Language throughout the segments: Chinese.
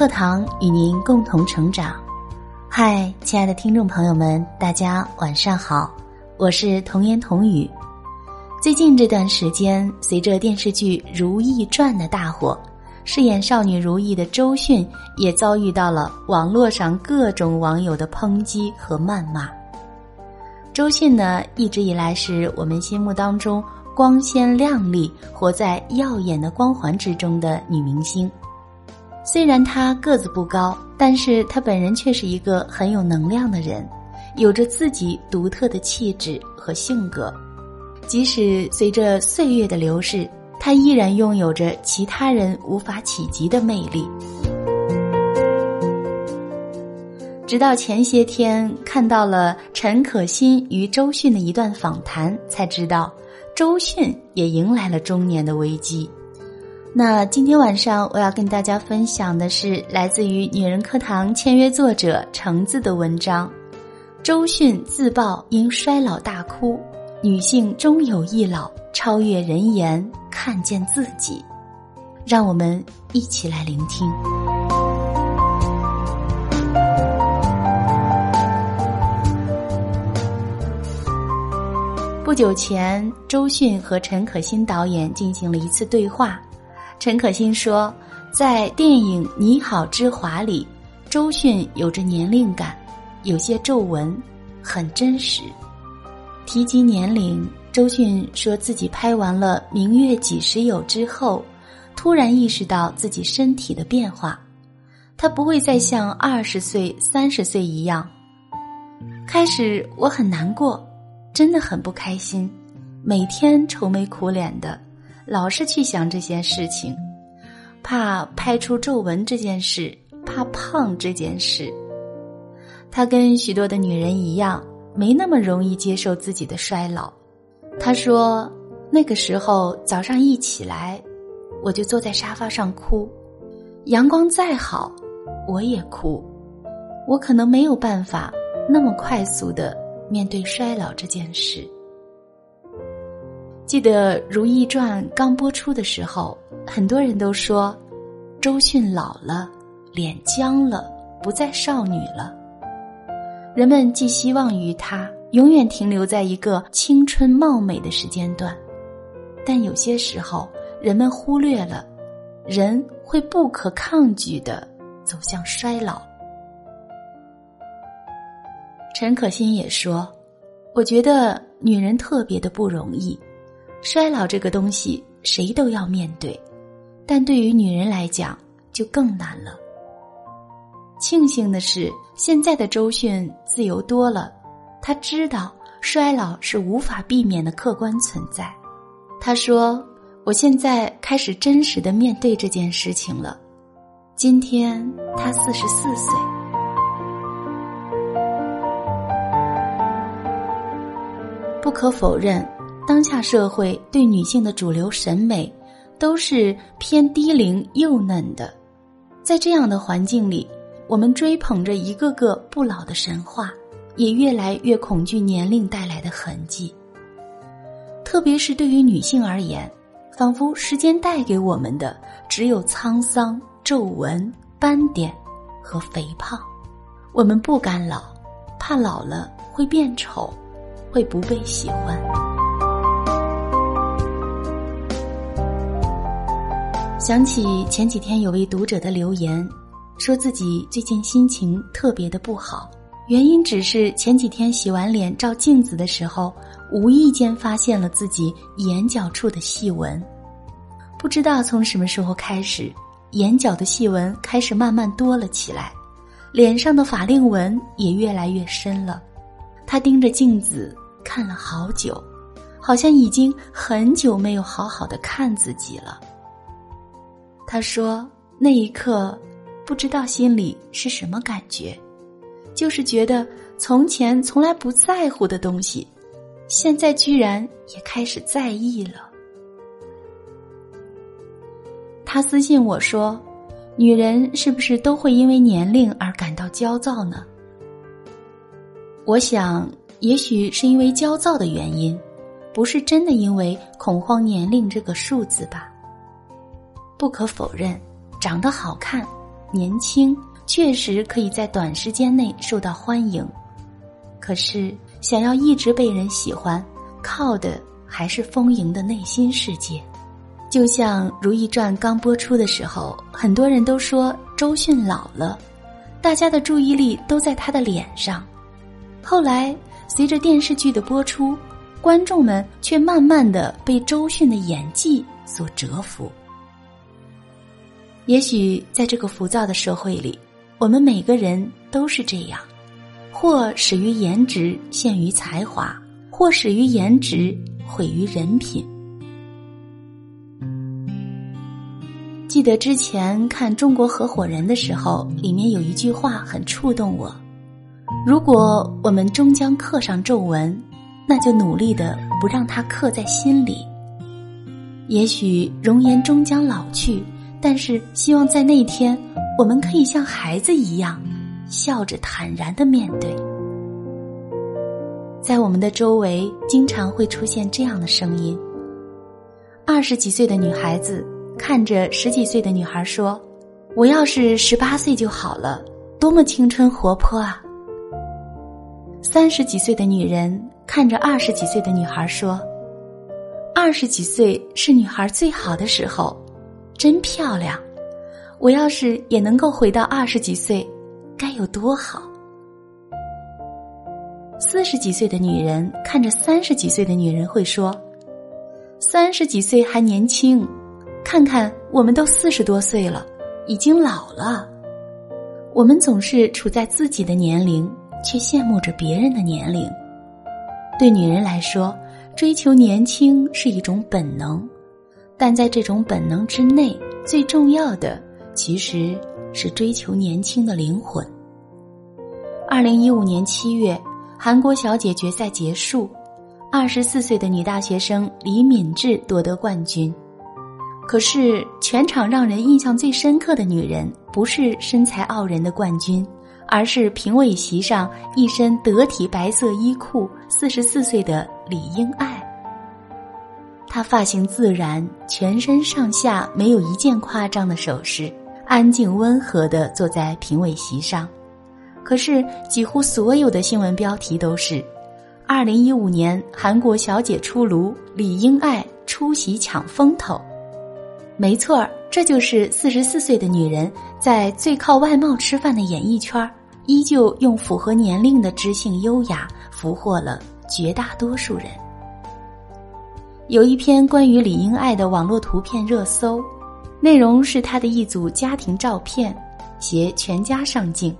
课堂与您共同成长。嗨，亲爱的听众朋友们，大家晚上好，我是童言童语。最近这段时间，随着电视剧《如懿传》的大火，饰演少女如懿的周迅也遭遇到了网络上各种网友的抨击和谩骂。周迅呢，一直以来是我们心目当中光鲜亮丽、活在耀眼的光环之中的女明星。虽然他个子不高，但是他本人却是一个很有能量的人，有着自己独特的气质和性格。即使随着岁月的流逝，他依然拥有着其他人无法企及的魅力。直到前些天看到了陈可辛与周迅的一段访谈，才知道周迅也迎来了中年的危机。那今天晚上我要跟大家分享的是来自于女人课堂签约作者橙子的文章：周迅自曝因衰老大哭，女性终有一老，超越人言，看见自己。让我们一起来聆听。不久前，周迅和陈可辛导演进行了一次对话。陈可辛说，在电影《你好，之华》里，周迅有着年龄感，有些皱纹，很真实。提及年龄，周迅说自己拍完了《明月几时有》之后，突然意识到自己身体的变化，他不会再像二十岁、三十岁一样。开始我很难过。真的很不开心，每天愁眉苦脸的，老是去想这些事情，怕拍出皱纹这件事，怕胖这件事。他跟许多的女人一样，没那么容易接受自己的衰老。他说，那个时候早上一起来，我就坐在沙发上哭，阳光再好，我也哭。我可能没有办法那么快速的。面对衰老这件事，记得《如懿传》刚播出的时候，很多人都说周迅老了，脸僵了，不再少女了。人们寄希望于她永远停留在一个青春貌美的时间段，但有些时候，人们忽略了人会不可抗拒的走向衰老。陈可辛也说：“我觉得女人特别的不容易，衰老这个东西谁都要面对，但对于女人来讲就更难了。庆幸的是，现在的周迅自由多了，她知道衰老是无法避免的客观存在。她说：‘我现在开始真实的面对这件事情了。’今天她四十四岁。”不可否认，当下社会对女性的主流审美都是偏低龄幼嫩的。在这样的环境里，我们追捧着一个个不老的神话，也越来越恐惧年龄带来的痕迹。特别是对于女性而言，仿佛时间带给我们的只有沧桑、皱纹、斑点和肥胖。我们不敢老，怕老了会变丑。会不被喜欢。想起前几天有位读者的留言，说自己最近心情特别的不好，原因只是前几天洗完脸照镜子的时候，无意间发现了自己眼角处的细纹。不知道从什么时候开始，眼角的细纹开始慢慢多了起来，脸上的法令纹也越来越深了。他盯着镜子看了好久，好像已经很久没有好好的看自己了。他说：“那一刻，不知道心里是什么感觉，就是觉得从前从来不在乎的东西，现在居然也开始在意了。”他私信我说：“女人是不是都会因为年龄而感到焦躁呢？”我想，也许是因为焦躁的原因，不是真的因为恐慌年龄这个数字吧。不可否认，长得好看，年轻，确实可以在短时间内受到欢迎。可是，想要一直被人喜欢，靠的还是丰盈的内心世界。就像《如懿传》刚播出的时候，很多人都说周迅老了，大家的注意力都在她的脸上。后来，随着电视剧的播出，观众们却慢慢的被周迅的演技所折服。也许在这个浮躁的社会里，我们每个人都是这样：或始于颜值，陷于才华；或始于颜值，毁于人品。记得之前看《中国合伙人》的时候，里面有一句话很触动我：如果我们终将刻上皱纹，那就努力的不让它刻在心里。也许容颜终将老去，但是希望在那一天，我们可以像孩子一样，笑着坦然的面对。在我们的周围，经常会出现这样的声音：二十几岁的女孩子。看着十几岁的女孩说：“我要是十八岁就好了，多么青春活泼啊！”三十几岁的女人看着二十几岁的女孩说：“二十几岁是女孩最好的时候，真漂亮！我要是也能够回到二十几岁，该有多好！”四十几岁的女人看着三十几岁的女人会说：“三十几岁还年轻。”看看，我们都四十多岁了，已经老了。我们总是处在自己的年龄，却羡慕着别人的年龄。对女人来说，追求年轻是一种本能，但在这种本能之内，最重要的其实是追求年轻的灵魂。二零一五年七月，韩国小姐决赛结束，二十四岁的女大学生李敏智夺得冠军。可是，全场让人印象最深刻的女人，不是身材傲人的冠军，而是评委席上一身得体白色衣裤、四十四岁的李英爱。她发型自然，全身上下没有一件夸张的首饰，安静温和地坐在评委席上。可是，几乎所有的新闻标题都是：“二零一五年韩国小姐出炉，李英爱出席抢风头。”没错儿，这就是四十四岁的女人在最靠外貌吃饭的演艺圈，依旧用符合年龄的知性优雅俘获了绝大多数人。有一篇关于李英爱的网络图片热搜，内容是她的一组家庭照片，携全家上镜，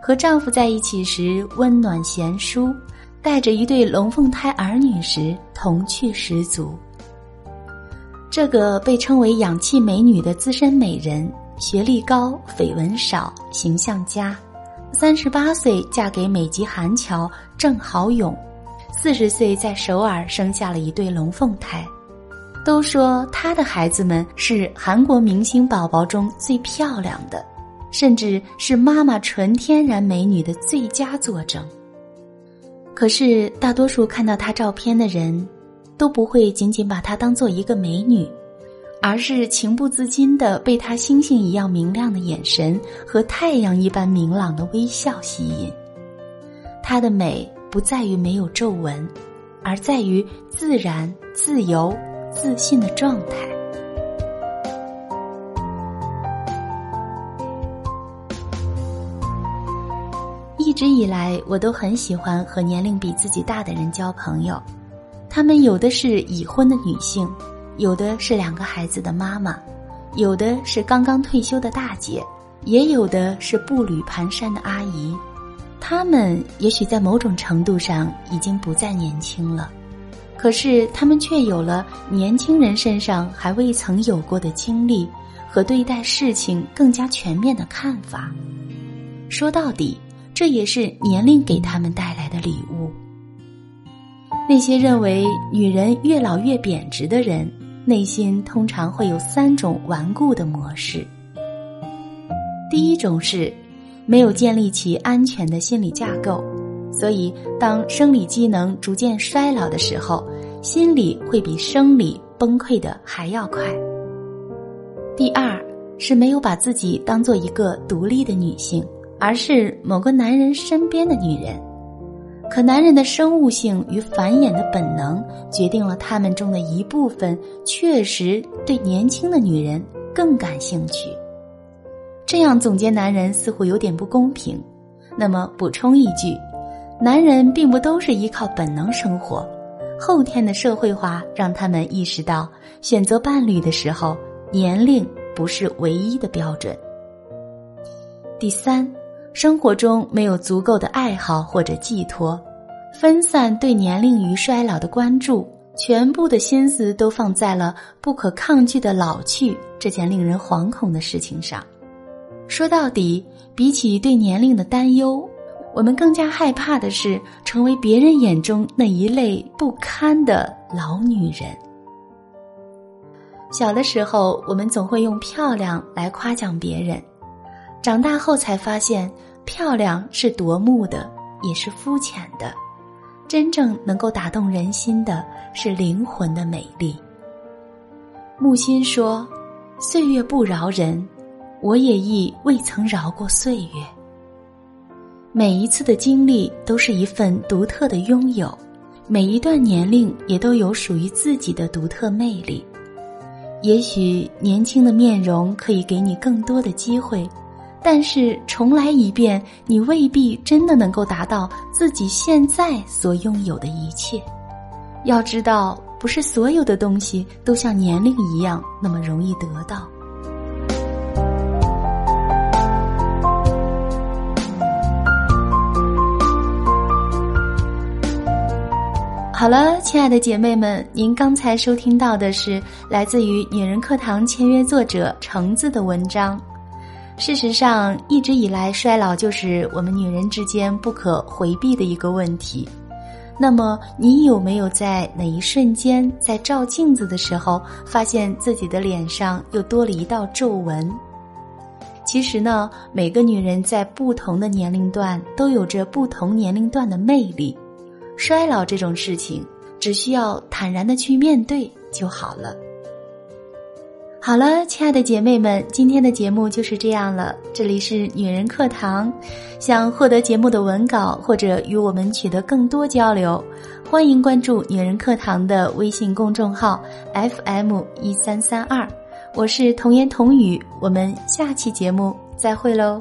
和丈夫在一起时温暖贤淑，带着一对龙凤胎儿女时童趣十足。这个被称为“氧气美女”的资深美人，学历高，绯闻少，形象佳。三十八岁嫁给美籍韩侨郑豪勇，四十岁在首尔生下了一对龙凤胎。都说她的孩子们是韩国明星宝宝中最漂亮的，甚至是妈妈纯天然美女的最佳作证。可是大多数看到她照片的人。都不会仅仅把她当做一个美女，而是情不自禁的被她星星一样明亮的眼神和太阳一般明朗的微笑吸引。她的美不在于没有皱纹，而在于自然、自由、自信的状态。一直以来，我都很喜欢和年龄比自己大的人交朋友。他们有的是已婚的女性，有的是两个孩子的妈妈，有的是刚刚退休的大姐，也有的是步履蹒跚的阿姨。他们也许在某种程度上已经不再年轻了，可是他们却有了年轻人身上还未曾有过的经历和对待事情更加全面的看法。说到底，这也是年龄给他们带来的礼物。那些认为女人越老越贬值的人，内心通常会有三种顽固的模式。第一种是，没有建立起安全的心理架构，所以当生理机能逐渐衰老的时候，心理会比生理崩溃的还要快。第二是没有把自己当做一个独立的女性，而是某个男人身边的女人。可男人的生物性与繁衍的本能，决定了他们中的一部分确实对年轻的女人更感兴趣。这样总结男人似乎有点不公平。那么补充一句，男人并不都是依靠本能生活，后天的社会化让他们意识到，选择伴侣的时候，年龄不是唯一的标准。第三。生活中没有足够的爱好或者寄托，分散对年龄与衰老的关注，全部的心思都放在了不可抗拒的老去这件令人惶恐的事情上。说到底，比起对年龄的担忧，我们更加害怕的是成为别人眼中那一类不堪的老女人。小的时候，我们总会用漂亮来夸奖别人。长大后才发现，漂亮是夺目的，也是肤浅的。真正能够打动人心的是灵魂的美丽。木心说：“岁月不饶人，我也亦未曾饶过岁月。每一次的经历都是一份独特的拥有，每一段年龄也都有属于自己的独特魅力。也许年轻的面容可以给你更多的机会。”但是重来一遍，你未必真的能够达到自己现在所拥有的一切。要知道，不是所有的东西都像年龄一样那么容易得到。好了，亲爱的姐妹们，您刚才收听到的是来自于女人课堂签约作者橙子的文章。事实上，一直以来，衰老就是我们女人之间不可回避的一个问题。那么，你有没有在哪一瞬间，在照镜子的时候，发现自己的脸上又多了一道皱纹？其实呢，每个女人在不同的年龄段都有着不同年龄段的魅力。衰老这种事情，只需要坦然的去面对就好了。好了，亲爱的姐妹们，今天的节目就是这样了。这里是女人课堂，想获得节目的文稿或者与我们取得更多交流，欢迎关注女人课堂的微信公众号 FM 一三三二。我是童言童语，我们下期节目再会喽。